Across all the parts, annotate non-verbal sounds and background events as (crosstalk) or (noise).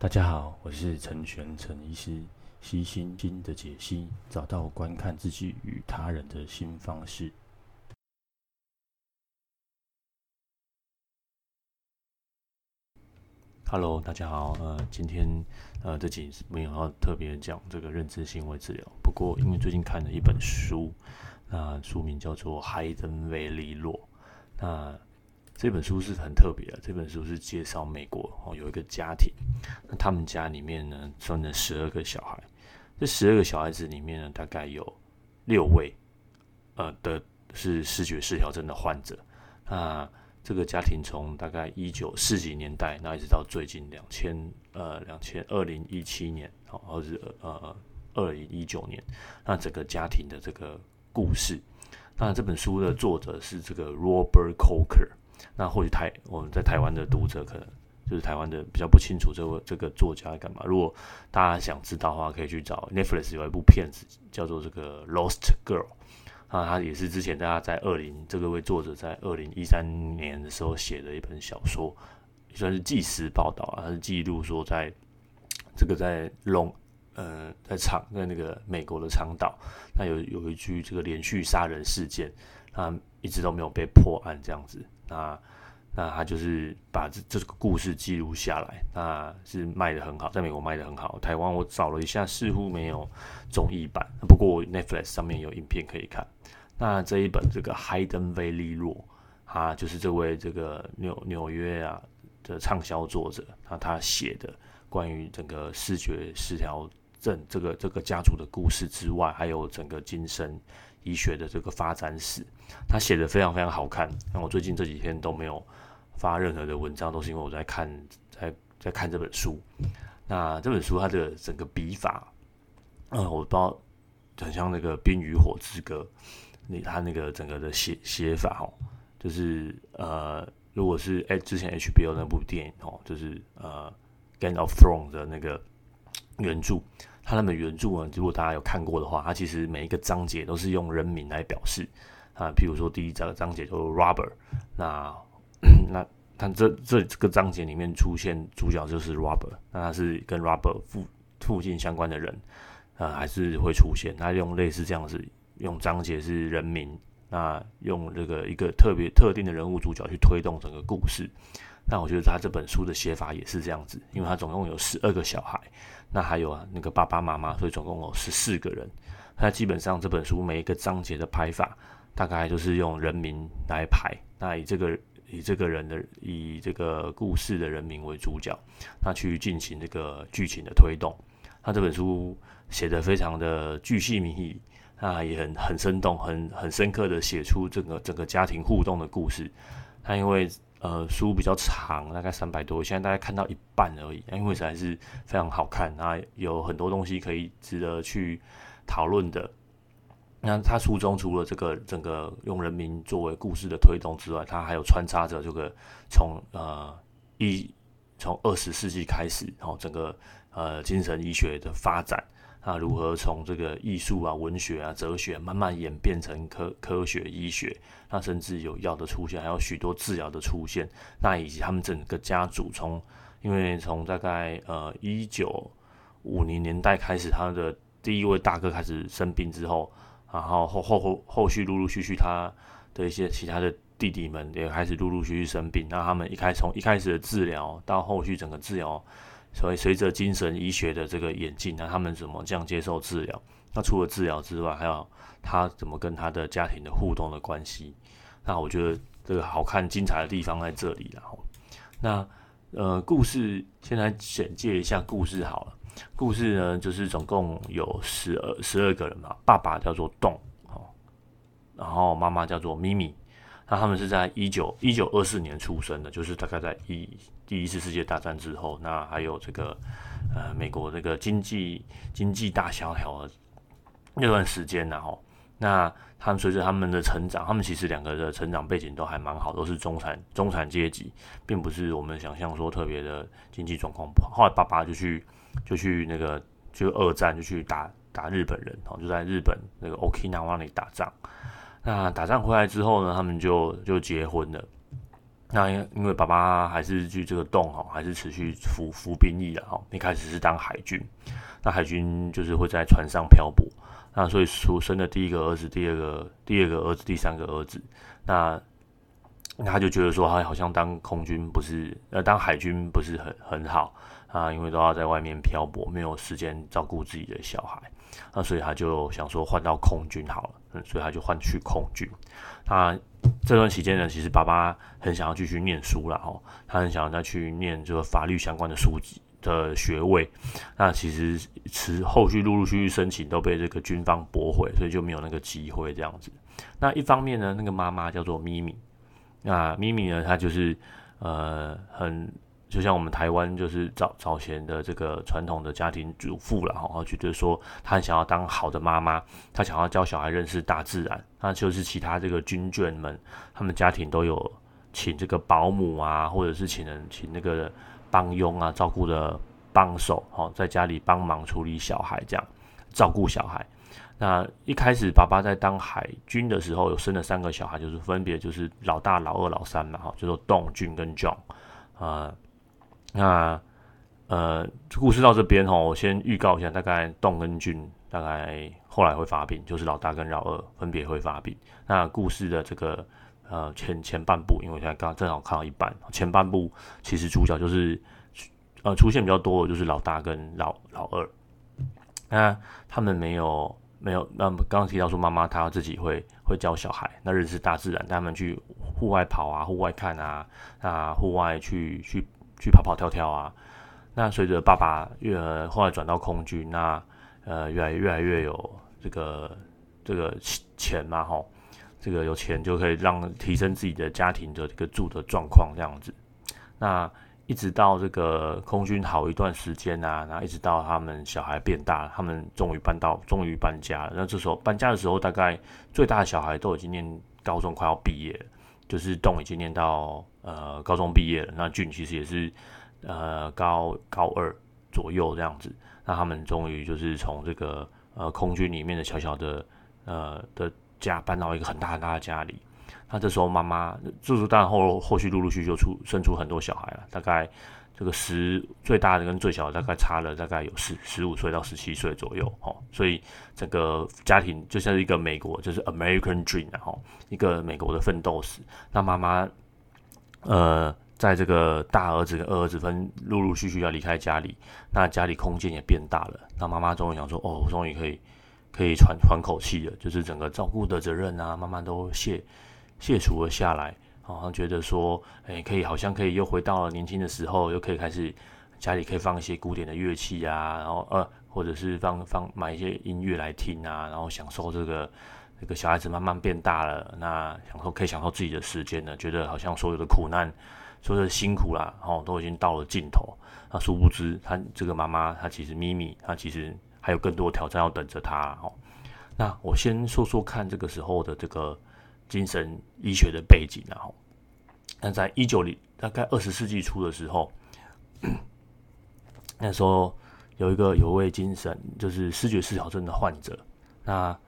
大家好，我是陈玄陈医师，悉心经的解析，找到观看自己与他人的新方式。Hello，大家好，呃，今天呃这集没有要特别讲这个认知行为治疗，不过因为最近看了一本书，那书名叫做《Hidden Valley Law》，那这本书是很特别的。这本书是介绍美国哦，有一个家庭，那他们家里面呢，生了十二个小孩。这十二个小孩子里面呢，大概有六位，呃的是视觉失调症的患者。那这个家庭从大概一九四几年代，那一直到最近两千呃两千二零一七年，哦，或者呃二零一九年，那整个家庭的这个故事。那这本书的作者是这个 Robert Coker。那或许台我们在台湾的读者可能就是台湾的比较不清楚这个这个作家干嘛。如果大家想知道的话，可以去找 Netflix 有一部片子叫做这个 Lost Girl 啊，他也是之前大家在二零这个位作者在二零一三年的时候写的一本小说，算是纪实报道啊，他是记录说在这个在龙呃在长在那个美国的长岛，那有有一句这个连续杀人事件，他一直都没有被破案这样子。那那他就是把这这个故事记录下来，那是卖得很好，在美国卖得很好。台湾我找了一下，似乎没有综艺版，不过 Netflix 上面有影片可以看。那这一本这个 Hidden Valley Law，他就是这位这个纽纽约啊的畅销作者，那他写的关于整个视觉失调症这个这个家族的故事之外，还有整个精神医学的这个发展史，他写的非常非常好看。那我最近这几天都没有发任何的文章，都是因为我在看，在在看这本书。那这本书它的整个笔法，嗯，我不知道，很像那个《冰与火之歌》，你他那个整个的写写法哦，就是呃，如果是哎之前 HBO 那部电影哦，就是呃《Game of Thrones》的那个原著。他那本原著呢，如果大家有看过的话，它其实每一个章节都是用人名来表示啊。譬如说第一章章节就是 Robert，那 (coughs) 那他这这这个章节里面出现主角就是 Robert，那他是跟 Robert 附附近相关的人啊，还是会出现。他用类似这样子，用章节是人名，那用这个一个特别特定的人物主角去推动整个故事。那我觉得他这本书的写法也是这样子，因为他总共有十二个小孩，那还有啊那个爸爸妈妈，所以总共有十四个人。那基本上这本书每一个章节的排法，大概就是用人名来排，那以这个以这个人的以这个故事的人名为主角，那去进行这个剧情的推动。他这本书写的非常的巨细靡遗，那也很很生动，很很深刻的写出整个整个家庭互动的故事。他因为呃，书比较长，大概三百多，现在大概看到一半而已，因为实在是非常好看，那有很多东西可以值得去讨论的。那他书中除了这个整个用人名作为故事的推动之外，他还有穿插着这个从呃一从二十世纪开始，然后整个呃精神医学的发展。那如何从这个艺术啊、文学啊、哲学慢慢演变成科科学医学？那甚至有药的出现，还有许多治疗的出现。那以及他们整个家族从，因为从大概呃一九五零年代开始，他的第一位大哥开始生病之后，然后后后后后续陆陆续续他的一些其他的弟弟们也开始陆陆续续生病。那他们一开从一开始的治疗到后续整个治疗。所以，随着精神医学的这个演进，那他们怎么这样接受治疗？那除了治疗之外，还有他怎么跟他的家庭的互动的关系？那我觉得这个好看精彩的地方在这里。然后，那呃，故事先来简介一下故事好了。故事呢，就是总共有十二十二个人嘛，爸爸叫做栋哦，然后妈妈叫做咪咪。那他们是在一九一九二四年出生的，就是大概在一第一次世界大战之后，那还有这个呃美国这个经济经济大萧条的那段时间，然后那他们随着他们的成长，他们其实两个的成长背景都还蛮好，都是中产中产阶级，并不是我们想象说特别的经济状况不好。后来爸爸就去就去那个就二战就去打打日本人，然后就在日本那个 Okinawa 那里打仗。那打仗回来之后呢，他们就就结婚了。那因为爸爸还是去这个洞哈，还是持续服服兵役的哈。一开始是当海军，那海军就是会在船上漂泊。那所以出生的第一个儿子，第二个第二个儿子，第三个儿子，那他就觉得说，他好像当空军不是，呃，当海军不是很很好啊，因为都要在外面漂泊，没有时间照顾自己的小孩。那所以他就想说换到空军好了，嗯，所以他就换去恐惧。那这段期间呢，其实爸爸很想要继续念书了哈，他很想要再去念这个法律相关的书籍。的学位，那其实持后续陆陆续续申请都被这个军方驳回，所以就没有那个机会这样子。那一方面呢，那个妈妈叫做咪咪，那咪咪呢，她就是呃很就像我们台湾就是早早前的这个传统的家庭主妇了哈，觉得说她很想要当好的妈妈，她想要教小孩认识大自然。那就是其他这个军眷们，他们家庭都有请这个保姆啊，或者是请人请那个。帮佣啊，照顾的帮手，哈，在家里帮忙处理小孩，这样照顾小孩。那一开始，爸爸在当海军的时候，有生了三个小孩，就是分别就是老大、老二、老三嘛，哈，就说栋、俊跟 John。啊，那呃，故事到这边哈，我先预告一下，大概栋跟俊大概后来会发病，就是老大跟老二分别会发病。那故事的这个。呃，前前半部，因为我现在刚正好看到一半，前半部其实主角就是呃出现比较多的就是老大跟老老二，那他们没有没有，那刚刚提到说妈妈她自己会会教小孩，那认识大自然，带他们去户外跑啊，户外看啊，那户外去去去跑跑跳跳啊，那随着爸爸越后来转到空军，那呃越来越来越有这个这个钱嘛，吼。这个有钱就可以让提升自己的家庭的这个住的状况这样子，那一直到这个空军好一段时间啊，然后一直到他们小孩变大，他们终于搬到，终于搬家了。那这时候搬家的时候，大概最大的小孩都已经念高中，快要毕业了，就是栋已经念到呃高中毕业了。那俊其实也是呃高高二左右这样子。那他们终于就是从这个呃空军里面的小小的呃的。家搬到一个很大很大的家里，那这时候妈妈就是当然后后续陆陆续续就出生出很多小孩了，大概这个十最大的跟最小的大概差了大概有十十五岁到十七岁左右哦，所以整个家庭就像是一个美国就是 American Dream 然后一个美国的奋斗史。那妈妈呃在这个大儿子跟二儿子分陆陆续续要离开家里，那家里空间也变大了，那妈妈终于想说哦，我终于可以。可以喘喘口气了，就是整个照顾的责任啊，慢慢都卸卸除了下来，好像觉得说，哎、可以，好像可以又回到了年轻的时候，又可以开始家里可以放一些古典的乐器啊，然后呃，或者是放放买一些音乐来听啊，然后享受这个这个小孩子慢慢变大了，那享受可以享受自己的时间了，觉得好像所有的苦难，所有的辛苦啦，哦，都已经到了尽头。那殊不知，他这个妈妈，她其实咪咪，她其实。还有更多挑战要等着他哦。那我先说说看这个时候的这个精神医学的背景，然后，那在一九零大概二十世纪初的时候，(clears throat) 那时候有一个有位精神就是视觉失调症的患者，那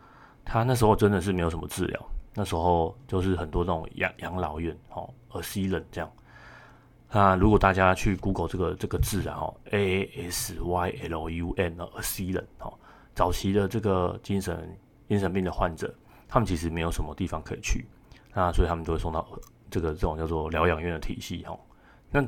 他那时候真的是没有什么治疗，那时候就是很多那种养养老院哦，asylum 这样。那如果大家去 Google 这个这个字，然后 A A S Y L U M，asylum 哦，早期的这个精神精神病的患者，他们其实没有什么地方可以去，那所以他们都会送到这个这种叫做疗养院的体系哈。那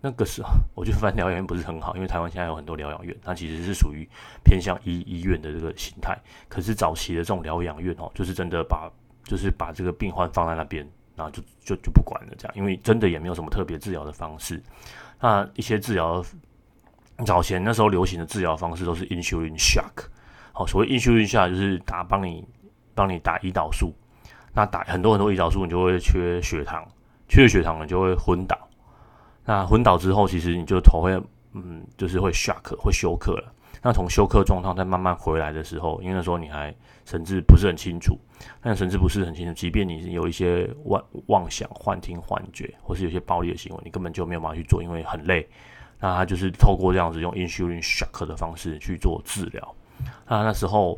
那个时候，(laughs) 我就发现疗养院不是很好，因为台湾现在有很多疗养院，它其实是属于偏向医医院的这个形态。可是早期的这种疗养院哦，就是真的把就是把这个病患放在那边。然后就就就不管了，这样，因为真的也没有什么特别治疗的方式。那一些治疗，早前那时候流行的治疗方式都是 insulin shock。好，所谓 insulin shock 就是打帮你帮你打胰岛素。那打很多很多胰岛素，你就会缺血糖，缺血糖你就会昏倒。那昏倒之后，其实你就头会嗯，就是会 shock，会休克了。那从休克状态再慢慢回来的时候，因为那时候你还神志不是很清楚，但神志不是很清楚，即便你有一些妄妄想、幻听、幻觉，或是有些暴力的行为，你根本就没有办法去做，因为很累。那他就是透过这样子用 insulin shock 的方式去做治疗。那那时候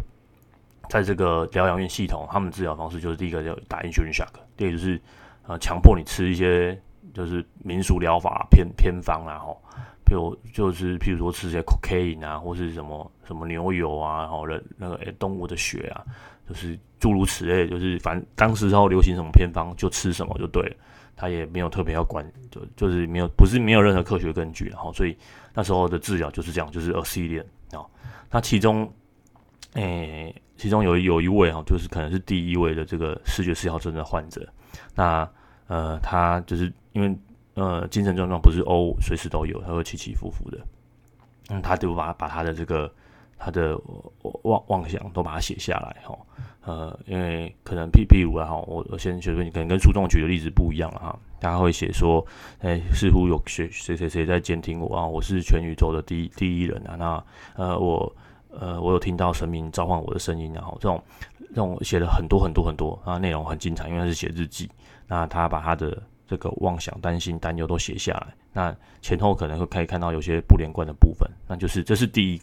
在这个疗养院系统，他们治疗方式就是第一个叫打 insulin shock，第二就是呃强迫你吃一些就是民俗疗法偏偏方啊，吼，譬如就是譬如说吃些 cocaine 啊，或是什么什么牛油啊，然后那个诶动物的血啊，就是诸如此类，就是反正当时候流行什么偏方就吃什么就对了，他也没有特别要管，就就是没有不是没有任何科学根据，然后所以那时候的治疗就是这样，就是 a c i l i n 啊，那其中。诶、其中有有一位哈，就是可能是第一位的这个视觉失调症的患者。那呃，他就是因为呃精神状况不是哦，随时都有，他会起起伏伏的。嗯，他就把把他的这个他的妄妄想都把它写下来哈。呃，因为可能譬譬如啊哈，我我先觉得你可能跟书中举的例子不一样了哈。他会写说，哎、似乎有谁谁谁谁在监听我啊，我是全宇宙的第一第一人啊。那呃我。呃，我有听到神明召唤我的声音，然后这种这种写了很多很多很多啊，内容很精彩，因为他是写日记。那他把他的这个妄想、担心、担忧都写下来。那前后可能会可以看到有些不连贯的部分，那就是这是第一。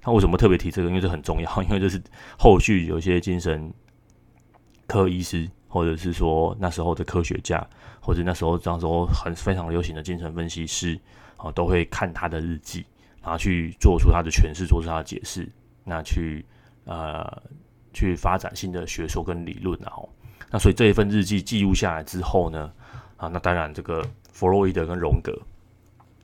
他为什么特别提这个？因为这很重要，因为这是后续有些精神科医师，或者是说那时候的科学家，或者那时候那时候很非常流行的精神分析师啊，都会看他的日记。然后去做出他的诠释，做出他的解释，那去呃去发展新的学说跟理论，然后那所以这一份日记记录下来之后呢，啊，那当然这个弗洛伊德跟荣格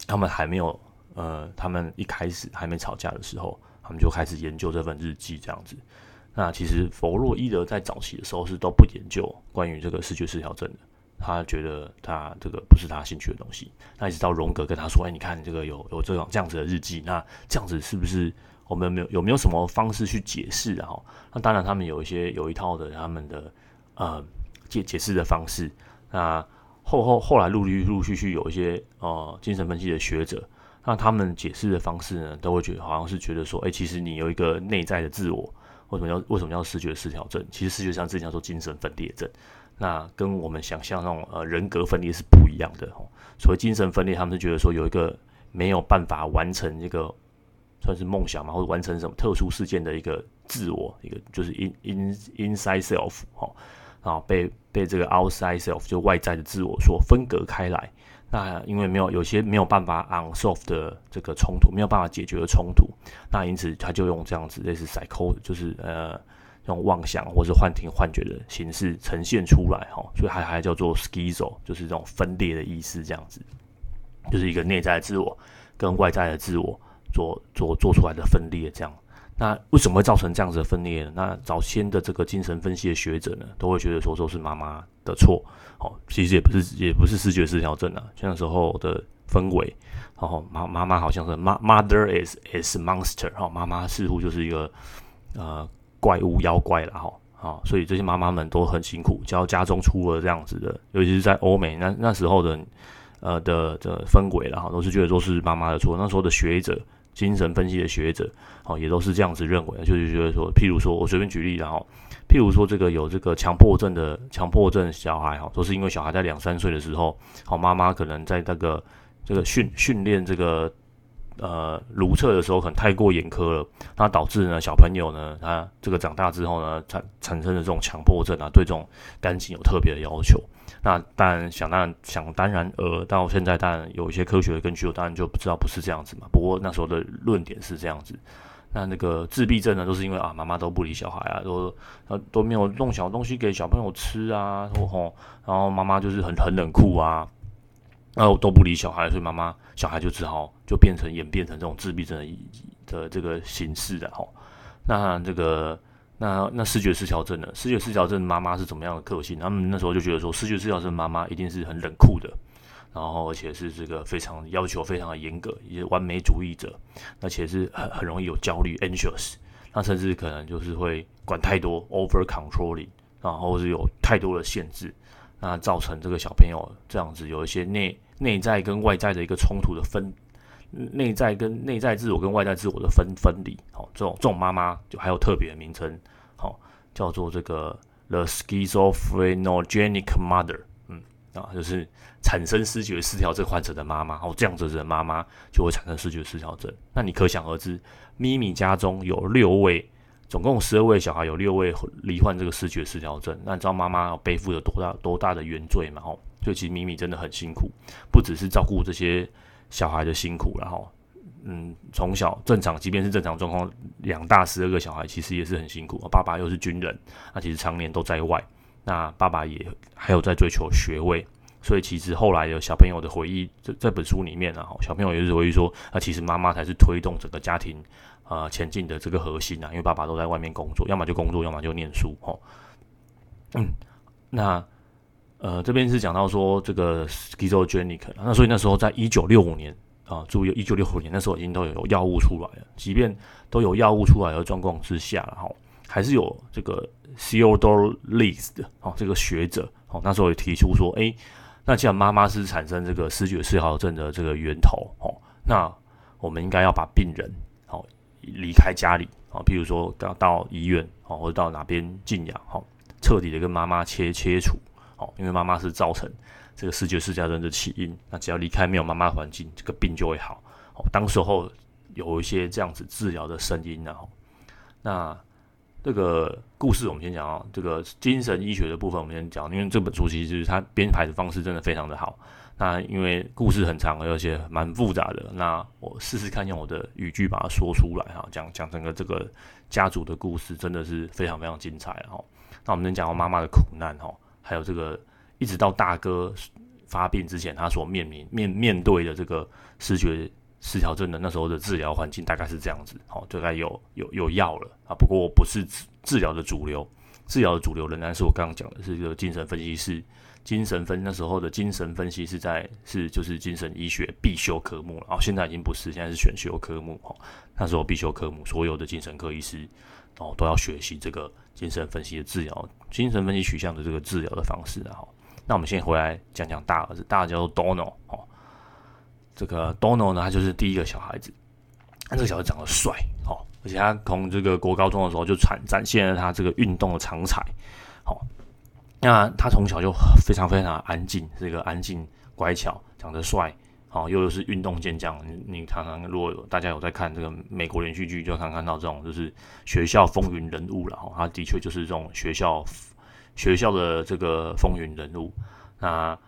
他们还没有呃，他们一开始还没吵架的时候，他们就开始研究这份日记这样子。那其实弗洛伊德在早期的时候是都不研究关于这个视觉失调症的。他觉得他这个不是他兴趣的东西，那一直到荣格跟他说：“哎，你看这个有有这种这样子的日记，那这样子是不是我们有没有有没有什么方式去解释啊？”那当然，他们有一些有一套的他们的呃解解释的方式。那后后后来陆陆陆续续有一些呃精神分析的学者，那他们解释的方式呢，都会觉得好像是觉得说：“哎，其实你有一个内在的自我，为什么要为什么要视觉失调症？其实视觉上这叫做精神分裂症。”那跟我们想象那种呃人格分裂是不一样的哦。所谓精神分裂，他们是觉得说有一个没有办法完成这个算是梦想嘛，或者完成什么特殊事件的一个自我，一个就是 in in inside self 哈，然后被被这个 outside self 就外在的自我所分隔开来。那因为没有有些没有办法 unsolve 的这个冲突，没有办法解决的冲突，那因此他就用这样子类似 psycho 就是呃。用妄想或是幻听、幻觉的形式呈现出来，哈，所以还还叫做 schizo，就是这种分裂的意思，这样子，就是一个内在的自我跟外在的自我做做做出来的分裂，这样。那为什么会造成这样子的分裂呢？那早先的这个精神分析的学者呢，都会觉得说说是妈妈的错，哦，其实也不是，也不是视觉失调症啊，像那时候的氛围，然后妈妈妈好像是 mother is is monster，哈，妈妈似乎就是一个呃。怪物妖怪了哈，啊，所以这些妈妈们都很辛苦，只要家中出了这样子的，尤其是在欧美那那时候的，呃的的氛围了哈，都是觉得都是妈妈的错。那时候的学者，精神分析的学者，哦，也都是这样子认为，就是觉得说，譬如说我随便举例，然后，譬如说这个有这个强迫症的强迫症小孩哈，都是因为小孩在两三岁的时候，好妈妈可能在那个这个训训练这个。呃，如厕的时候可能太过严苛了，那导致呢小朋友呢，他这个长大之后呢，产产生的这种强迫症啊，对这种干净有特别的要求。那当然想当想当然而到现在当然有一些科学的根据，我当然就不知道不是这样子嘛。不过那时候的论点是这样子。那那个自闭症呢，都是因为啊妈妈都不理小孩啊，都呃都没有弄小东西给小朋友吃啊，然后然后妈妈就是很很冷酷啊。然后都不理小孩，所以妈妈小孩就只好就变成演变成这种自闭症的的这个形式的哈。那这个那那视觉失调症呢？视觉失调症妈妈是怎么样的个性？他们那时候就觉得说，视觉失调症妈妈一定是很冷酷的，然后而且是这个非常要求非常的严格，也完美主义者，而且是很很容易有焦虑 （anxious），那甚至可能就是会管太多 （over controlling），然后是有太多的限制。那造成这个小朋友这样子有一些内内在跟外在的一个冲突的分，内在跟内在自我跟外在自我的分分离，好，这种这种妈妈就还有特别的名称，好，叫做这个 the schizophrenogenic mother，嗯，啊，就是产生失觉失调症患者的妈妈，哦，这样子的妈妈就会产生失觉失调症。那你可想而知，咪咪家中有六位。总共十二位小孩，有六位罹患这个思觉失调症。那你知道妈妈背负了多大多大的原罪吗？哦，所以其实米米真的很辛苦，不只是照顾这些小孩的辛苦，然后，嗯，从小正常，即便是正常状况，养大十二个小孩，其实也是很辛苦。爸爸又是军人，那其实常年都在外，那爸爸也还有在追求学位。所以其实后来有小朋友的回忆，这这本书里面啊，小朋友也是回忆说，啊，其实妈妈才是推动整个家庭啊、前进的这个核心啊，因为爸爸都在外面工作，要么就工作，要么就念书，吼。嗯，那呃这边是讲到说这个 schizogenic，那所以那时候在一九六五年啊，注意一九六五年那时候已经都有药物出来了，即便都有药物出来的状况之下，然后还是有这个 c e o d o r e List 哦这个学者哦那时候也提出说，哎。那既然妈妈是产生这个思觉失调症的这个源头哦，那我们应该要把病人哦离开家里哦，譬如说到到医院哦，或者到哪边静养哦，彻底的跟妈妈切切除哦，因为妈妈是造成这个思觉失调症的起因。那只要离开没有妈妈环境，这个病就会好哦。当时候有一些这样子治疗的声音呢，那。这个故事我们先讲啊，这个精神医学的部分我们先讲，因为这本书其实它编排的方式真的非常的好。那因为故事很长，而且蛮复杂的，那我试试看用我的语句把它说出来哈，讲讲整个这个家族的故事真的是非常非常精彩哈。那我们能讲到妈妈的苦难哈，还有这个一直到大哥发病之前，他所面临面面对的这个思觉。失调症的那时候的治疗环境大概是这样子，好，大概有有有药了啊，不过不是治疗的主流，治疗的主流仍然是我刚刚讲的是一个精神分析师，精神分那时候的精神分析是在是就是精神医学必修科目了，哦，现在已经不是，现在是选修科目，哦，那时候必修科目，所有的精神科医师哦都要学习这个精神分析的治疗，精神分析取向的这个治疗的方式啊，那我们现在回来讲讲大儿子，大儿子叫做 Donald 哦。这个 Donal 呢，他就是第一个小孩子。那这个小孩长得帅，而且他从这个国高中的时候就展展现了他这个运动的长才。好、哦，那他从小就非常非常安静，是一个安静乖巧，长得帅，好、哦，又是运动健将。你你常常，如果有大家有在看这个美国连续剧，就常看到这种就是学校风云人物了。哈、哦，他的确就是这种学校学校的这个风云人物。那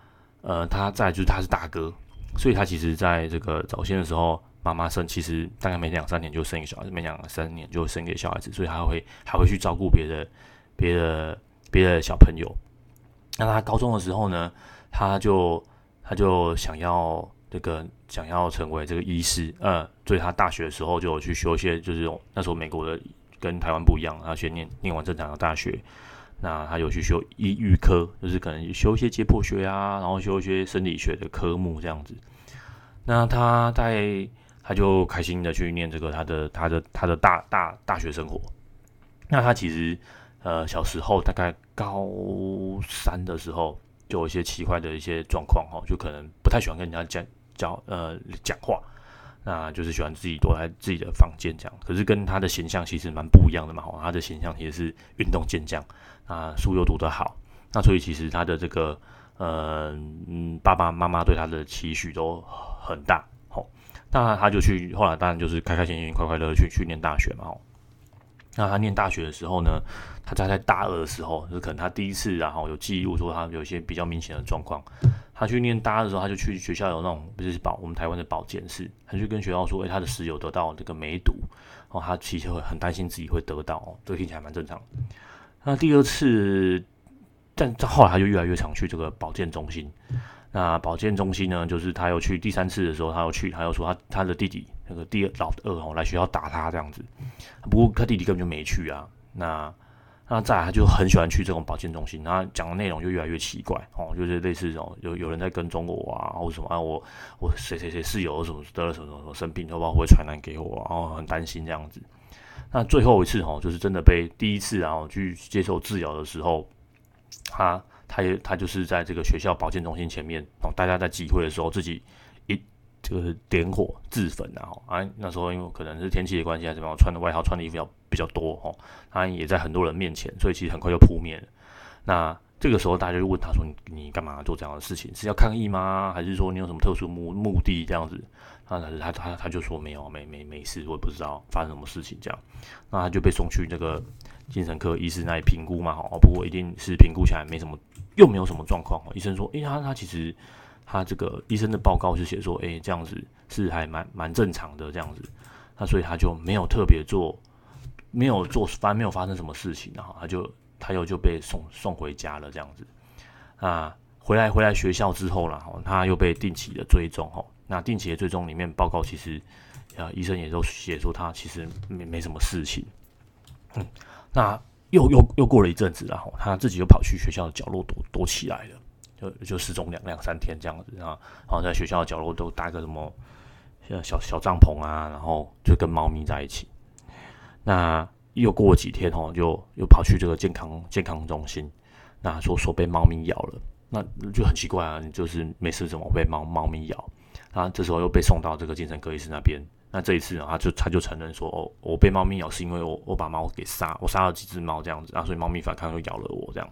呃，他再就是他是大哥。所以他其实在这个早先的时候，妈妈生其实大概每两三年就生一个小孩子，每两三年就生一个小孩子，所以他会还会去照顾别的别的别的小朋友。那他高中的时候呢，他就他就想要这个想要成为这个医师，呃，所以他大学的时候就有去修一些，就是那时候美国的跟台湾不一样，他先念念完正常的大学。那他有去修医预科，就是可能修一些解剖学啊，然后修一些生理学的科目这样子。那他在他就开心的去念这个他的他的他的大大大学生活。那他其实呃小时候大概高三的时候就有一些奇怪的一些状况哈，就可能不太喜欢跟人家讲讲呃讲话。那就是喜欢自己躲在自己的房间这样，可是跟他的形象其实蛮不一样的嘛。他的形象其实是运动健将，啊，书又读得好，那所以其实他的这个，呃，嗯，爸爸妈妈对他的期许都很大。那他就去，后来当然就是开开心心、快快乐乐去去念大学嘛。那他念大学的时候呢，他在在大二的时候，就是可能他第一次，然后有记录说他有一些比较明显的状况。他去念大二的时候，他就去学校有那种不是保我们台湾的保健室，他就跟学校说，哎、他的室友得到这个梅毒，哦，他其实会很担心自己会得到，哦，这个听起来蛮正常。那第二次，但后来他就越来越常去这个保健中心。那保健中心呢，就是他又去第三次的时候，他又去，他又说他他的弟弟那个第二老二哦来学校打他这样子，不过他弟弟根本就没去啊。那那再来他就很喜欢去这种保健中心，然后讲的内容就越来越奇怪哦，就是类似这种有有人在跟踪我啊，或者什么啊，我我谁谁谁室友什么得了什么什么生病，不知道会不会传染给我，然后很担心这样子。那最后一次哦，就是真的被第一次然后去接受治疗的时候，他。他也他就是在这个学校保健中心前面，哦，大家在集会的时候自己一就是点火自焚，然后啊那时候因为可能是天气的关系还是怎么样，穿的外套穿的衣服比较比较多哦，他也在很多人面前，所以其实很快就扑灭了。那这个时候大家就问他说：“你你干嘛做这样的事情？是要抗议吗？还是说你有什么特殊目目的这样子？”那他他他就说没有，没没没事，我也不知道发生什么事情这样。那他就被送去那个精神科医师那里评估嘛，哦，不过一定是评估起来没什么，又没有什么状况。医生说：“诶，他他其实他这个医生的报告是写说，诶，这样子是还蛮蛮正常的这样子。那所以他就没有特别做，没有做，反正没有发生什么事情，然后他就。”他又就被送送回家了，这样子。啊，回来回来学校之后了，他又被定期的追踪，哈。那定期的追踪里面报告，其实啊，医生也都写说他其实没没什么事情。嗯，那又又又过了一阵子，然后他自己又跑去学校的角落躲躲起来了，就就失踪两两三天这样子啊。然后在学校的角落都搭个什么像小小帐篷啊，然后就跟猫咪在一起。那。又过了几天哦，就又跑去这个健康健康中心，那说说被猫咪咬了，那就很奇怪啊，你就是没事怎么被猫猫咪咬？啊，这时候又被送到这个精神科医师那边，那这一次呢，他就他就承认说，哦，我被猫咪咬是因为我我把猫给杀，我杀了几只猫这样子，啊，所以猫咪反抗又咬了我这样，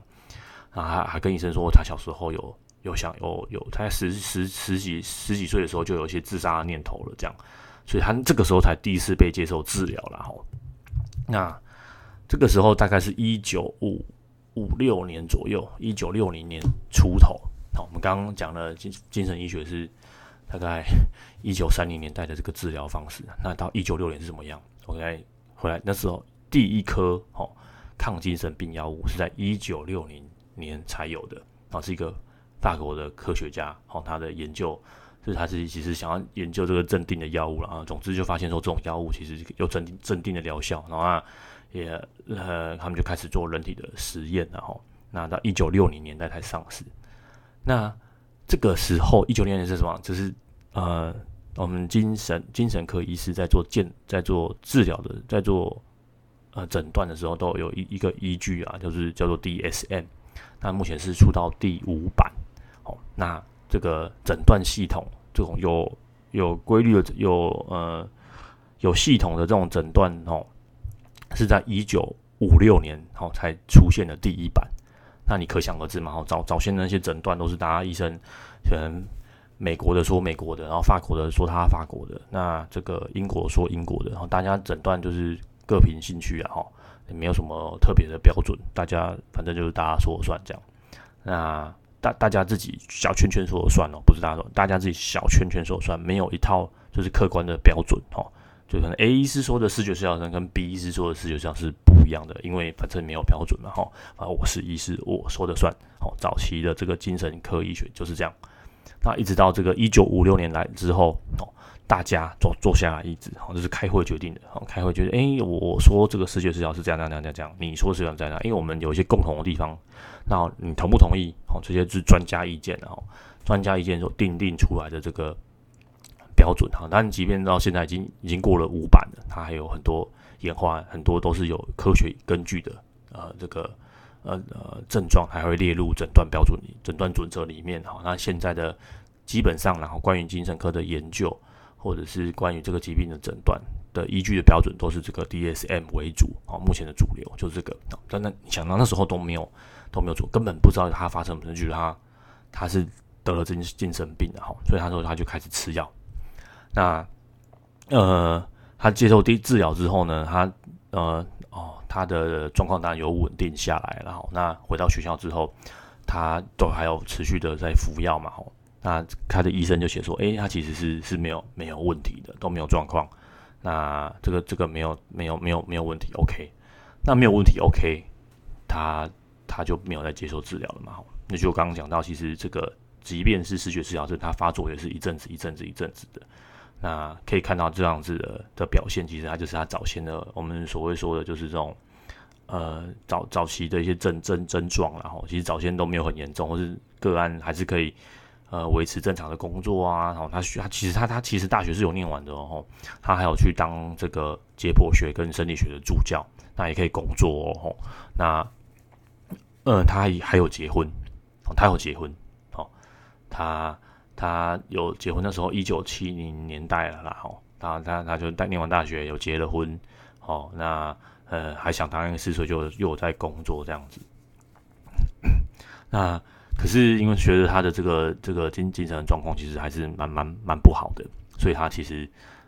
啊，还还跟医生说他小时候有有想有有他十十十几十几岁的时候就有一些自杀的念头了这样，所以他这个时候才第一次被接受治疗了哈。那这个时候大概是一九五五六年左右，一九六零年出头。好，我们刚刚讲的精精神医学是大概一九三零年代的这个治疗方式。那到一九六年是怎么样？OK，回来那时候第一颗哦抗精神病药物是在一九六零年才有的啊，是一个法国的科学家哦，他的研究。就是他自己其实想要研究这个镇定的药物了啊，总之就发现说这种药物其实有镇定镇定的疗效，然后啊也呃他们就开始做人体的实验，然后那到一九六零年代才上市。那这个时候一九六零年是什么？就是呃我们精神精神科医师在做健在做治疗的在做呃诊断的时候都有一一个依据啊，就是叫做 DSM，那目前是出到第五版，哦那。这个诊断系统，这种有有规律的、有呃有系统的这种诊断哦，是在一九五六年哦才出现的第一版。那你可想而知嘛，哦，早早先那些诊断都是大家医生可能美国的说美国的，然后法国的说他法国的，那这个英国说英国的，然后大家诊断就是各凭兴趣啊，哈，也没有什么特别的标准，大家反正就是大家说了算这样。那大大家自己小圈圈说了算哦，不是大家说，大家自己小圈圈说了算，没有一套就是客观的标准哦。就可能 A 医师说的视觉失调症跟 B 医师说的视觉失调是不一样的，因为反正没有标准嘛哈。啊，我是医师，我说的算。哦，早期的这个精神科医学就是这样。那一直到这个一九五六年来之后哦，大家坐坐下来一直哦，就是开会决定的。哦，开会决定，诶，我说这个视觉失调是这样这样这样这样，你说是这样这样，因为我们有一些共同的地方。那你同不同意？哦，这些是专家意见，然后专家意见所订定出来的这个标准哈。但即便到现在已经已经过了五版了，它还有很多演化，很多都是有科学根据的。呃，这个呃呃症状还会列入诊断标准、诊断准则里面哈。那现在的基本上，然后关于精神科的研究，或者是关于这个疾病的诊断的依据的标准，都是这个 DSM 为主啊。目前的主流就是这个。但那你想到那时候都没有。都没有做，根本不知道他发生什么，就是他他是得了精精神病的哈，所以他说他就开始吃药。那呃，他接受第治疗之后呢，他呃哦，他的状况当然有稳定下来，然后那回到学校之后，他都还有持续的在服药嘛，吼，那他的医生就写说，诶，他其实是是没有没有问题的，都没有状况。那这个这个没有没有没有没有问题，OK，那没有问题，OK，他。他就没有再接受治疗了嘛？那就刚刚讲到，其实这个即便是思觉失调症，他发作也是一阵子一阵子一阵子的。那可以看到这样子的的表现，其实他就是他早先的我们所谓说的，就是这种呃早早期的一些症症症状，然后其实早先都没有很严重，或是个案还是可以呃维持正常的工作啊。然后他学他其实他他其实大学是有念完的哦，他还有去当这个解剖学跟生理学的助教，那也可以工作哦。那嗯，他还还有结婚，哦，他有结婚，哦，他他有结婚的时候，一九七零年代了啦，哦，他他他就念完大学有结了婚，哦，那呃还想当一个四岁就又在工作这样子，那可是因为随着他的这个这个精精神状况，其实还是蛮蛮蛮不好的，所以他其实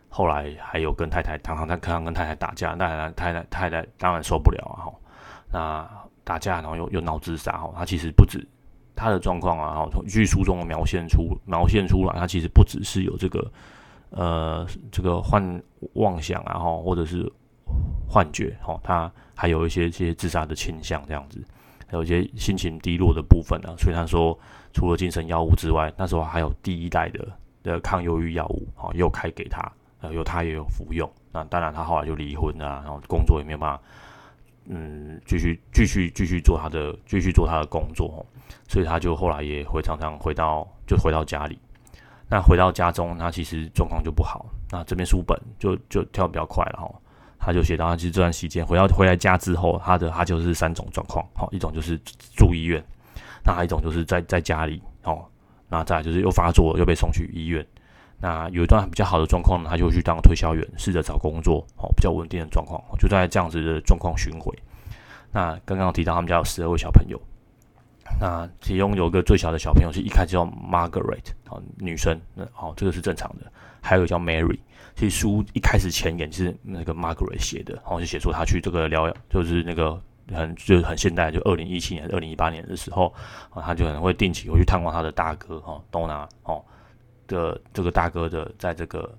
后来还有跟太太常常在课上跟太太打架，当然太太太太当然受不了啊，哈，那打架然后又又闹自杀，哦，他其实不止他的状况啊，哈，从据书中描现出描现出来，他其实不只是有这个呃这个幻妄想啊，哈，或者是幻觉，哈，他还有一些些自杀的倾向这样子。还有一些心情低落的部分呢、啊，所以他说，除了精神药物之外，那时候还有第一代的的抗忧郁药物，哈，又开给他，然后他也有服用。那当然，他后来就离婚了，然后工作也没有办法，嗯，继续继续继续做他的继续做他的工作，所以他就后来也会常常回到就回到家里。那回到家中，他其实状况就不好。那这边书本就就跳比较快了哈。他就写到，他其实这段时间回到回来家之后，他的他就是三种状况，好，一种就是住医院，那还有一种就是在在家里，哦，那再就是又发作又被送去医院，那有一段比较好的状况呢，他就去当推销员，试着找工作，哦，比较稳定的状况，就在这样子的状况巡回。那刚刚提到他们家有十二位小朋友，那其中有个最小的小朋友是一开始叫 Margaret，哦，女生，那哦，这个是正常的，还有个叫 Mary。其实书一开始前言是那个 Margaret 写的，然后就写出他去这个疗养，就是那个很就是很现代，就二零一七年、二零一八年的时候，啊，他就可能会定期回去探望他的大哥哈，Donna 哦的这个大哥的，在这个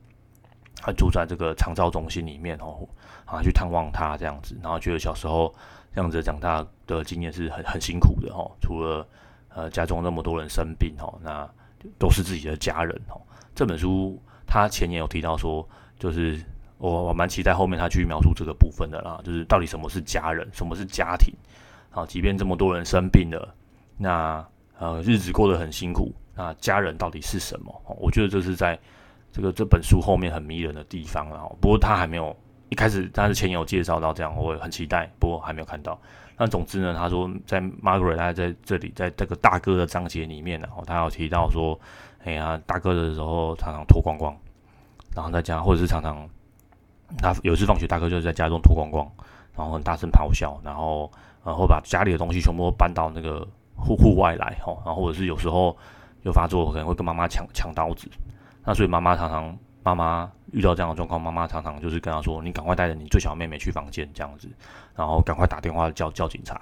他住在这个长照中心里面哦，啊去探望他这样子，然后觉得小时候这样子长大的经验是很很辛苦的哈，除了呃家中那么多人生病哦，那都是自己的家人哦，这本书。他前言有提到说，就是我我蛮期待后面他去描述这个部分的啦，就是到底什么是家人，什么是家庭，啊，即便这么多人生病了，那呃日子过得很辛苦，那家人到底是什么？我觉得这是在这个这本书后面很迷人的地方了。不过他还没有一开始，他是前有介绍到这样，我也很期待，不过还没有看到。那总之呢，他说在 Margaret 他在这里，在这个大哥的章节里面呢，他有提到说。哎呀，大哥的时候常常脱光光，然后在家，或者是常常他有一次放学，大哥就在家中脱光光，然后很大声咆哮，然后然后把家里的东西全部搬到那个户户外来，吼，然后或者是有时候又发作，可能会跟妈妈抢抢刀子。那所以妈妈常常，妈妈遇到这样的状况，妈妈常常就是跟他说：“你赶快带着你最小妹妹去房间，这样子，然后赶快打电话叫叫警察。”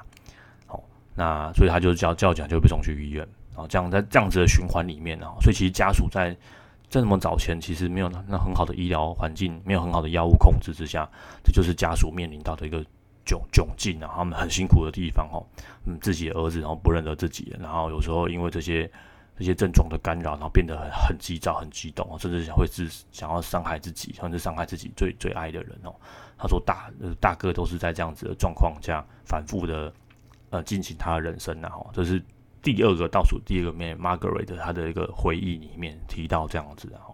好，那所以他就叫叫警察，就被送去医院。然后，这样在这样子的循环里面呢，所以其实家属在这么早前其实没有那很好的医疗环境，没有很好的药物控制之下，这就是家属面临到的一个窘窘境啊，他们很辛苦的地方哦，嗯，自己的儿子然后不认得自己，然后有时候因为这些这些症状的干扰，然后变得很很急躁、很激动，甚至会自想要伤害自己，甚至伤害自己最最爱的人哦。他说大大哥都是在这样子的状况下反复的呃进行他的人生然后这是。第二个倒数第二个面，Margaret 她的一个回忆里面提到这样子，然后，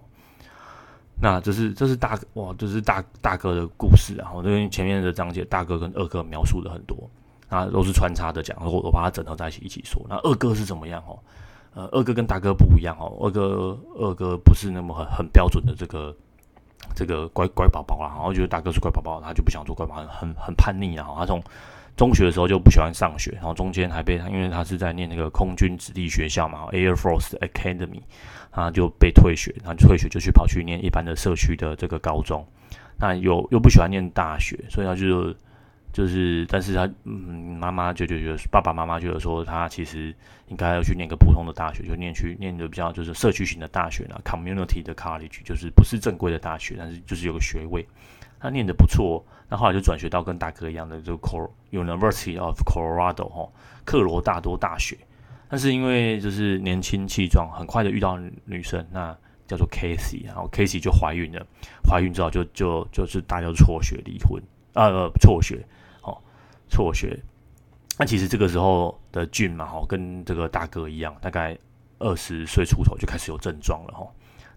那这是这是大哇，这是大大哥的故事，然后因为前面的章节大哥跟二哥描述的很多，那都是穿插的讲，我我把它整合在一起一起说。那二哥是怎么样哦？呃，二哥跟大哥不一样哦，二哥二哥不是那么很很标准的这个这个乖乖宝宝啦，然后觉得大哥是乖宝宝，他就不想做乖宝宝，很很叛逆啊，他从。中学的时候就不喜欢上学，然后中间还被他，因为他是在念那个空军子弟学校嘛，Air Force Academy，他就被退学，然后退学就去跑去念一般的社区的这个高中，那又又不喜欢念大学，所以他就就是，但是他嗯，妈妈就觉得，爸爸妈妈觉得说他其实应该要去念个普通的大学，就念去念的比较就是社区型的大学啦，Community 的 College，就是不是正规的大学，但是就是有个学位。他念得不错，那后来就转学到跟大哥一样的这个 University of Colorado 哈，科罗大多大学。但是因为就是年轻气壮，很快就遇到女生，那叫做 Casey，然后 Casey 就怀孕了。怀孕之后就就就是大家辍学离婚，呃，辍学，辍学。那其实这个时候的俊嘛，哈，跟这个大哥一样，大概二十岁出头就开始有症状了，哈。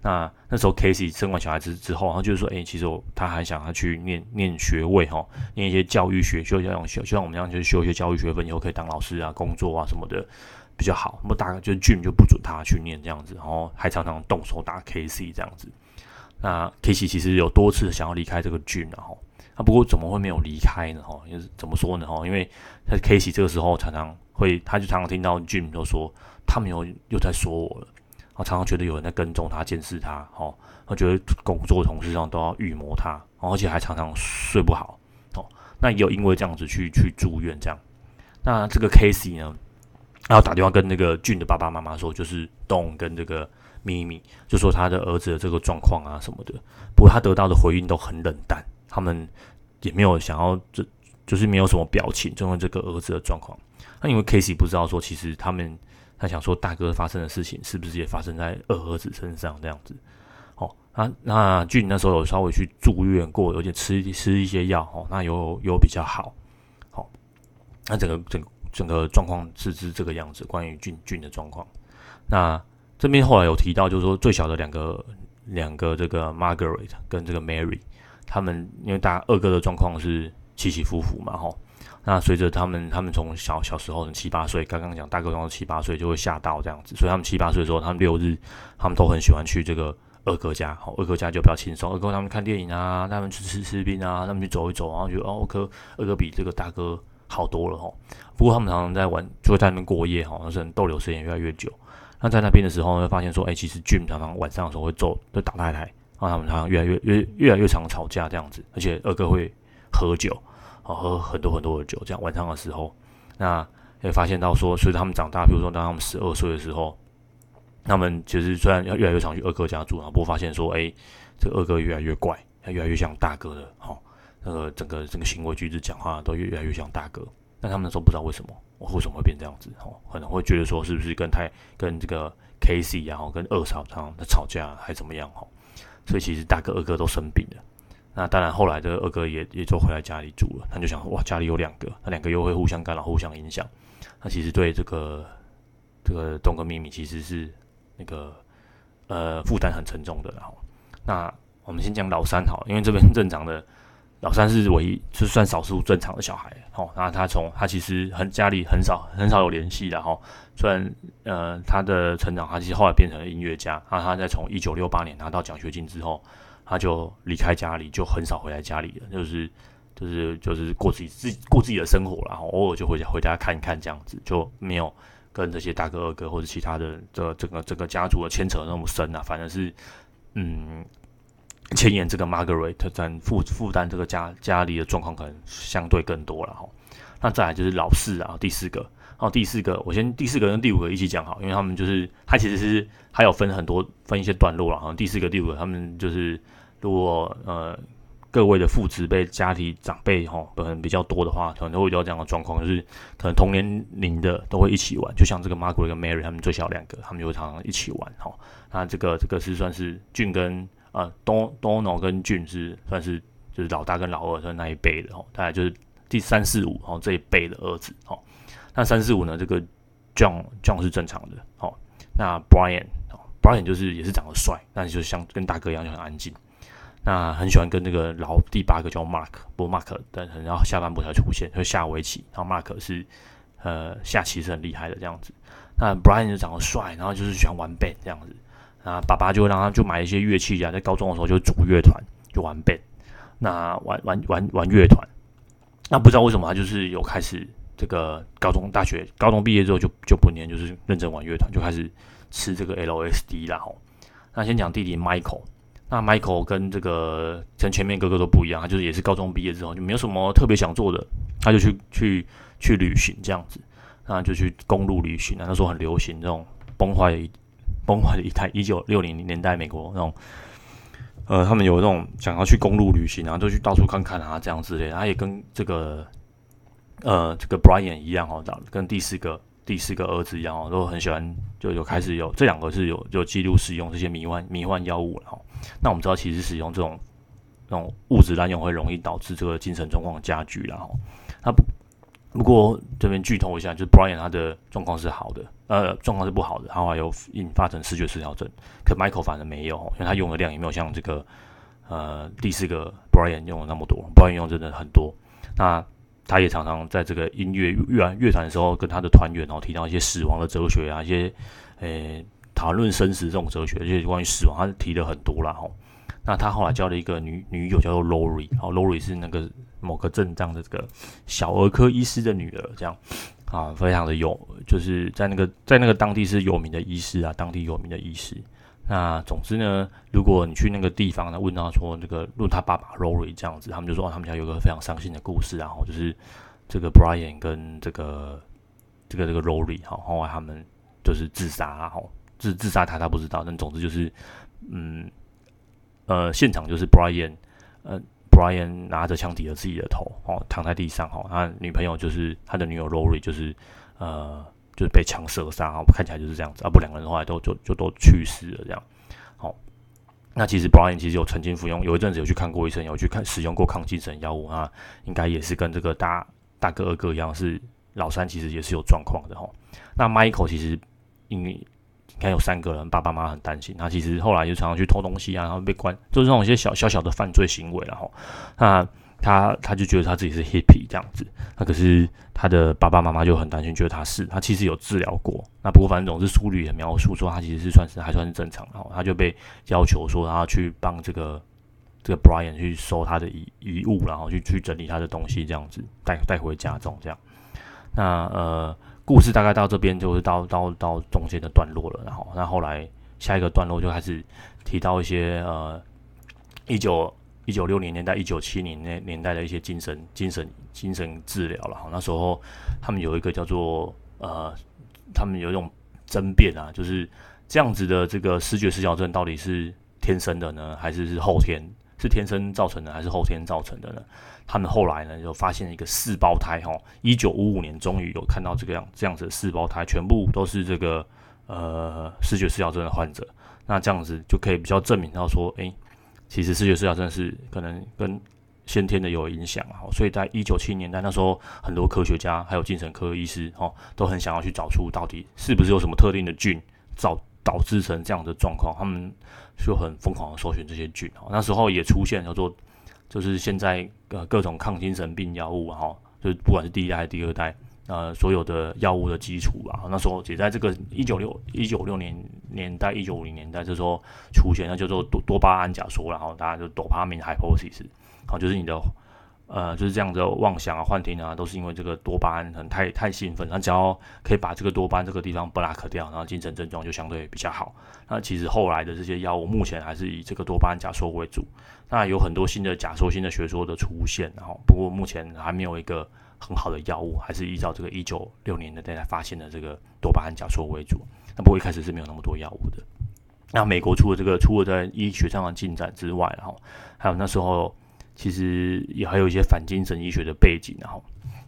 那那时候，Casey 生完小孩子之后，然后就是说，诶、其实我他还想要去念念学位哈，念一些教育学，修像学，就像我们这样，就是修一些教育学分，以后可以当老师啊，工作啊什么的比较好。那么大概就是 Jim 就不准他去念这样子，然后还常常动手打 Casey 这样子。那 Casey 其实有多次想要离开这个 Jim 然后，不过怎么会没有离开呢？哈，就是怎么说呢？哈，因为他 Casey 这个时候常常会，他就常常听到 Jim 都说他们又又在说我了，他常常觉得有人在跟踪他、监视他，哦，他觉得工作同事上都要预谋他，而且还常常睡不好，哦，那也有因为这样子去去住院这样。那这个 Casey 呢，然后打电话跟那个 Jim 的爸爸妈妈说，就是 Don 跟这个咪咪，就说他的儿子的这个状况啊什么的。不过他得到的回应都很冷淡，他们也没有想要这。就是没有什么表情，就问这个儿子的状况。那因为 Casey 不知道说，其实他们他想说大哥发生的事情是不是也发生在二儿子身上这样子？哦，那那俊那时候有稍微去住院过，有点吃吃一些药哦，那有有比较好。好，那整个整整个状况是是这个样子。关于俊俊的状况，那这边后来有提到，就是说最小的两个两个这个 Margaret 跟这个 Mary，他们因为大二哥的状况是。起起伏伏嘛，吼。那随着他们，他们从小小时候七八岁，刚刚讲大哥刚七八岁就会吓到这样子，所以他们七八岁的时候，他们六日他们都很喜欢去这个二哥家，好，二哥家就比较轻松。二哥他们看电影啊，他们去吃吃冰啊，他们去走一走，然后觉得哦，二哥二哥比这个大哥好多了，吼。不过他们常常在玩，就会在那边过夜，哈，但是逗留时间越来越久。那在那边的时候，会发现说，哎、欸，其实 Jim 常常晚上的时候会揍，会打太太，让他们好像越来越越越来越常吵架这样子，而且二哥会喝酒。哦，喝很多很多的酒，这样晚上的时候，那也发现到说，随着他们长大，比如说当他们十二岁的时候，他们其实虽然要越来越常去二哥家住，然后不过发现说，哎、这二哥越来越怪，他越来越像大哥了，哈、哦，那个整个整个行为举止、讲话都越来越像大哥。但他们都不知道为什么，我为什么会变这样子，哦，可能会觉得说，是不是跟太跟这个 Casey 然后跟二嫂他们吵架还怎么样，哈，所以其实大哥二哥都生病了。那当然，后来这二哥也也就回来家里住了。他就想，哇，家里有两个，那两个又会互相干扰、互相影响。那其实对这个这个东哥秘密其实是那个呃负担很沉重的。然后，那我们先讲老三好，因为这边 (laughs) 正常的老三是唯一，是算少数正常的小孩。哦，那他从他其实很家里很少很少有联系的哈。虽然呃他的成长，他其实后来变成了音乐家。那他在从一九六八年拿到奖学金之后。他就离开家里，就很少回来家里了，就是就是就是过自己自己过自己的生活，然后偶尔就回家回家看一看这样子，就没有跟这些大哥二哥或者其他的这整个整个家族的牵扯那么深啊。反正是嗯，牵引这个 Margaret 在负负担这个家家里的状况可能相对更多了哈。那再来就是老四啊，第四个，然后第四个我先第四个跟第五个一起讲好，因为他们就是他其实是还有分很多分一些段落了哈。第四个第五个他们就是。如果呃各位的父子辈家庭长辈哈可能比较多的话，可能都会遇到这样的状况，就是可能同年龄的都会一起玩，就像这个 Margaret 跟 Mary 他们最小两个，他们就会常常一起玩哈。那这个这个是算是俊跟呃 Don Donald 跟 Jim 是算是就是老大跟老二是那一辈的哦，大概就是第三四五哦这一辈的儿子哦。那三四五呢，这个 John John 是正常的哦。那 Brian Brian 就是也是长得帅，但是就像跟大哥一样就很安静。那很喜欢跟那个老第八个叫 Mark，不过 Mark 等然后下半部才出现，就下围棋。然后 Mark 是呃下棋是很厉害的这样子。那 Brian 就长得帅，然后就是喜欢玩 band 这样子。啊爸爸就会让他就买一些乐器啊，在高中的时候就组乐团，就玩 bad。那玩玩玩玩乐团，那不知道为什么他就是有开始这个高中大学高中毕业之后就就不念，就是认真玩乐团，就开始吃这个 LSD 啦吼。那先讲弟弟 Michael。那 Michael 跟这个跟前面哥哥都不一样，他就是也是高中毕业之后就没有什么特别想做的，他就去去去旅行这样子，那就去公路旅行啊。那时候很流行这种崩坏崩坏的一代，一九六零年代美国那种，呃，他们有那种想要去公路旅行，然后就去到处看看啊这样之类的。他也跟这个呃这个 Brian 一样哦，跟第四个。第四个儿子一样哦，都很喜欢，就有开始有这两个是有有记录使用这些迷幻迷幻药物了哈。那我们知道，其实使用这种这种物质滥用会容易导致这个精神状况加剧了哈。那不不过这边剧透一下，就是 Brian 他的状况是好的，呃，状况是不好的，他还有引发成视觉失调症。可 Michael 反而没有，因为他用的量也没有像这个呃第四个 Brian 用的那么多，Brian 用真的很多。那他也常常在这个音乐乐乐团的时候，跟他的团员哦提到一些死亡的哲学啊，一些诶讨论生死这种哲学，这些关于死亡，他提的很多啦。吼。那他后来交了一个女女友，叫做 Lori，哦，Lori 是那个某个镇上的这个小儿科医师的女儿，这样。啊，非常的有，就是在那个在那个当地是有名的医师啊，当地有名的医师。那总之呢，如果你去那个地方呢，问到说这个问他爸爸 Rory 这样子，他们就说哦，他们家有个非常伤心的故事，然后就是这个 Brian 跟这个这个这个 Rory 哈，后来他们就是自杀，然后自自杀他他不知道，但总之就是嗯呃现场就是 Brian 呃 Brian 拿着枪抵着自己的头哦，躺在地上哈，他女朋友就是他的女友 Rory 就是呃。就是被枪射杀啊，看起来就是这样子啊，不，两个人后来都就就都去世了这样。好，那其实 Brian 其实有曾经服用，有一阵子有去看过医生，有去看使用过抗精神药物啊，应该也是跟这个大大哥二哥一样，是老三其实也是有状况的哈。那 Michael 其实因为应该有三个人，爸爸妈妈很担心，他其实后来就常常去偷东西啊，然后被关，就是那种一些小小小的犯罪行为然后那。他他就觉得他自己是 hippie 这样子，那可是他的爸爸妈妈就很担心，觉得他是他其实有治疗过，那不过反正总是书里也描述说他其实是算是还算是正常，然后他就被要求说他要去帮这个这个 Brian 去收他的遗遗物，然后去去整理他的东西这样子带带回家中这样。那呃故事大概到这边就是到到到中间的段落了，然后那后来下一个段落就开始提到一些呃一九。一九六零年代、一九七零年年代的一些精神、精神、精神治疗了。那时候他们有一个叫做呃，他们有一种争辩啊，就是这样子的这个视觉失调症到底是天生的呢，还是是后天？是天生造成的，还是后天造成的呢？他们后来呢就发现一个四胞胎哈，一九五五年终于有看到这个样这样子的四胞胎，全部都是这个呃视觉失调症的患者。那这样子就可以比较证明到说，诶。其实视觉失调症是可能跟先天的有影响啊，所以在一九七零年代那时候，很多科学家还有精神科医师哦，都很想要去找出到底是不是有什么特定的菌造导致成这样的状况，他们就很疯狂的搜寻这些菌。那时候也出现叫做，就是现在呃各种抗精神病药物哈，就是不管是第一代还是第二代。呃，所有的药物的基础吧，那时候也在这个一九六一九六年年代，一九五零年代，这时候出现，那叫做多多巴胺假说，然后大家就多巴胺 hypothesis，好，就是你的呃就是这样的妄想啊、幻听啊，都是因为这个多巴胺很太太兴奋，那只要可以把这个多巴胺这个地方 block 掉，然后精神症状就相对比较好。那其实后来的这些药物，目前还是以这个多巴胺假说为主。那有很多新的假说、新的学说的出现，然后不过目前还没有一个。很好的药物，还是依照这个一九六年的代才发现的这个多巴胺假说为主。那不过一开始是没有那么多药物的。那美国除了这个，除了在医学上的进展之外，然后还有那时候其实也还有一些反精神医学的背景。然后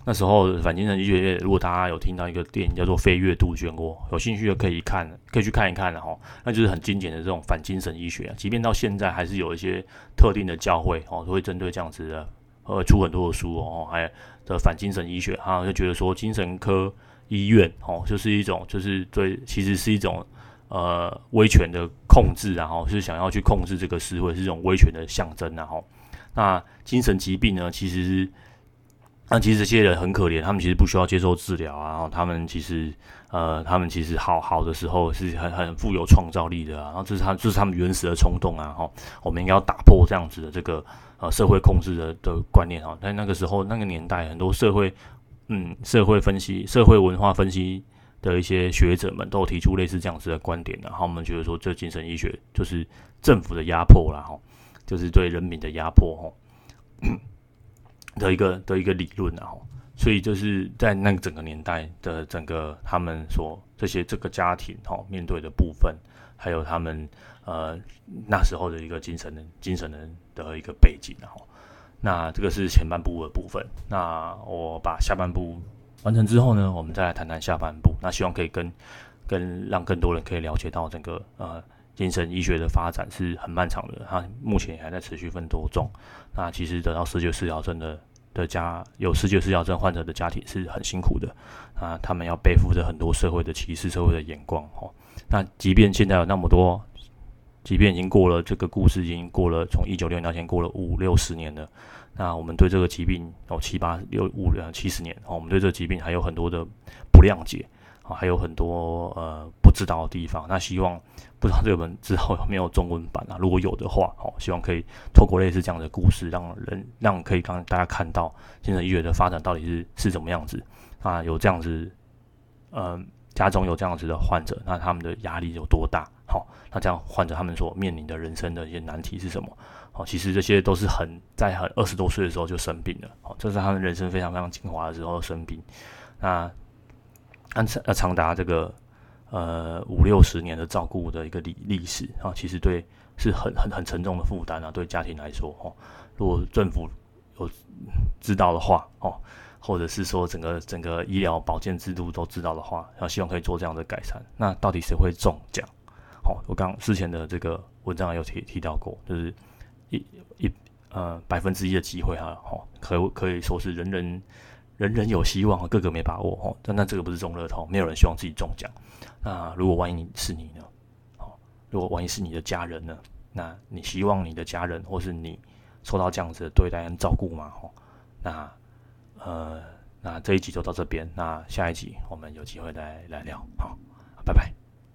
那时候反精神医学，如果大家有听到一个电影叫做《飞跃杜鹃窝》，有兴趣的可以看，可以去看一看。然后那就是很经典的这种反精神医学。即便到现在，还是有一些特定的教会哦，都会针对这样子的。呃，出很多的书哦，还的反精神医学，哈，就觉得说精神科医院哦，就是一种，就是对，其实是一种呃威权的控制，然后是想要去控制这个社会，是一种威权的象征，然后那精神疾病呢，其实是，那其实这些人很可怜，他们其实不需要接受治疗啊，然后他们其实呃，他们其实好好的时候是很很富有创造力的啊，然后这是他这是他们原始的冲动啊，哈，我们应该要打破这样子的这个。呃，社会控制的的观念哈，在那个时候那个年代，很多社会，嗯，社会分析、社会文化分析的一些学者们都提出类似这样子的观点，然后我们觉得说，这精神医学就是政府的压迫了，哈，就是对人民的压迫，吼，的一个的一个理论，然后，所以就是在那个整个年代的整个他们所这些这个家庭哈面对的部分，还有他们。呃，那时候的一个精神的、精神的的一个背景，然后，那这个是前半部的部分。那我把下半部完成之后呢，我们再来谈谈下半部。那希望可以跟跟让更多人可以了解到整个呃精神医学的发展是很漫长的，它目前还在持续奋斗中。那其实得到思觉失调症的的家有思觉失调症患者的家庭是很辛苦的啊，他们要背负着很多社会的歧视、社会的眼光。哦，那即便现在有那么多。即便已经过了这个故事，已经过了从一九六零年前过了五六十年了，那我们对这个疾病哦七八六五呃七十年哦，我们对这个疾病还有很多的不谅解啊，还有很多呃知道的地方。那希望不知道这本之后有没有中文版啊？如果有的话，哦，希望可以透过类似这样的故事，让人让可以让大家看到精神医学的发展到底是是怎么样子啊？有这样子，嗯、呃，家中有这样子的患者，那他们的压力有多大？好、那这样患者他们所面临的人生的一些难题是什么？好、哦，其实这些都是很在很二十多岁的时候就生病了，好、哦，这是他们人生非常非常精华的时候生病。那按长呃长达这个呃五六十年的照顾的一个历历史啊，其实对是很很很沉重的负担啊，对家庭来说哦，如果政府有知道的话哦，或者是说整个整个医疗保健制度都知道的话，要希望可以做这样的改善。那到底谁会中奖？好、哦，我刚之前的这个文章有提提到过，就是一一呃百分之一的机会哈，哦，可可以说是人人。人人有希望，个个没把握哦。但那这个不是中乐透，没有人希望自己中奖。那如果万一是你呢？哦，如果万一是你的家人呢？那你希望你的家人或是你受到这样子的对待跟照顾吗？哦，那呃，那这一集就到这边。那下一集我们有机会再来聊。好，拜拜。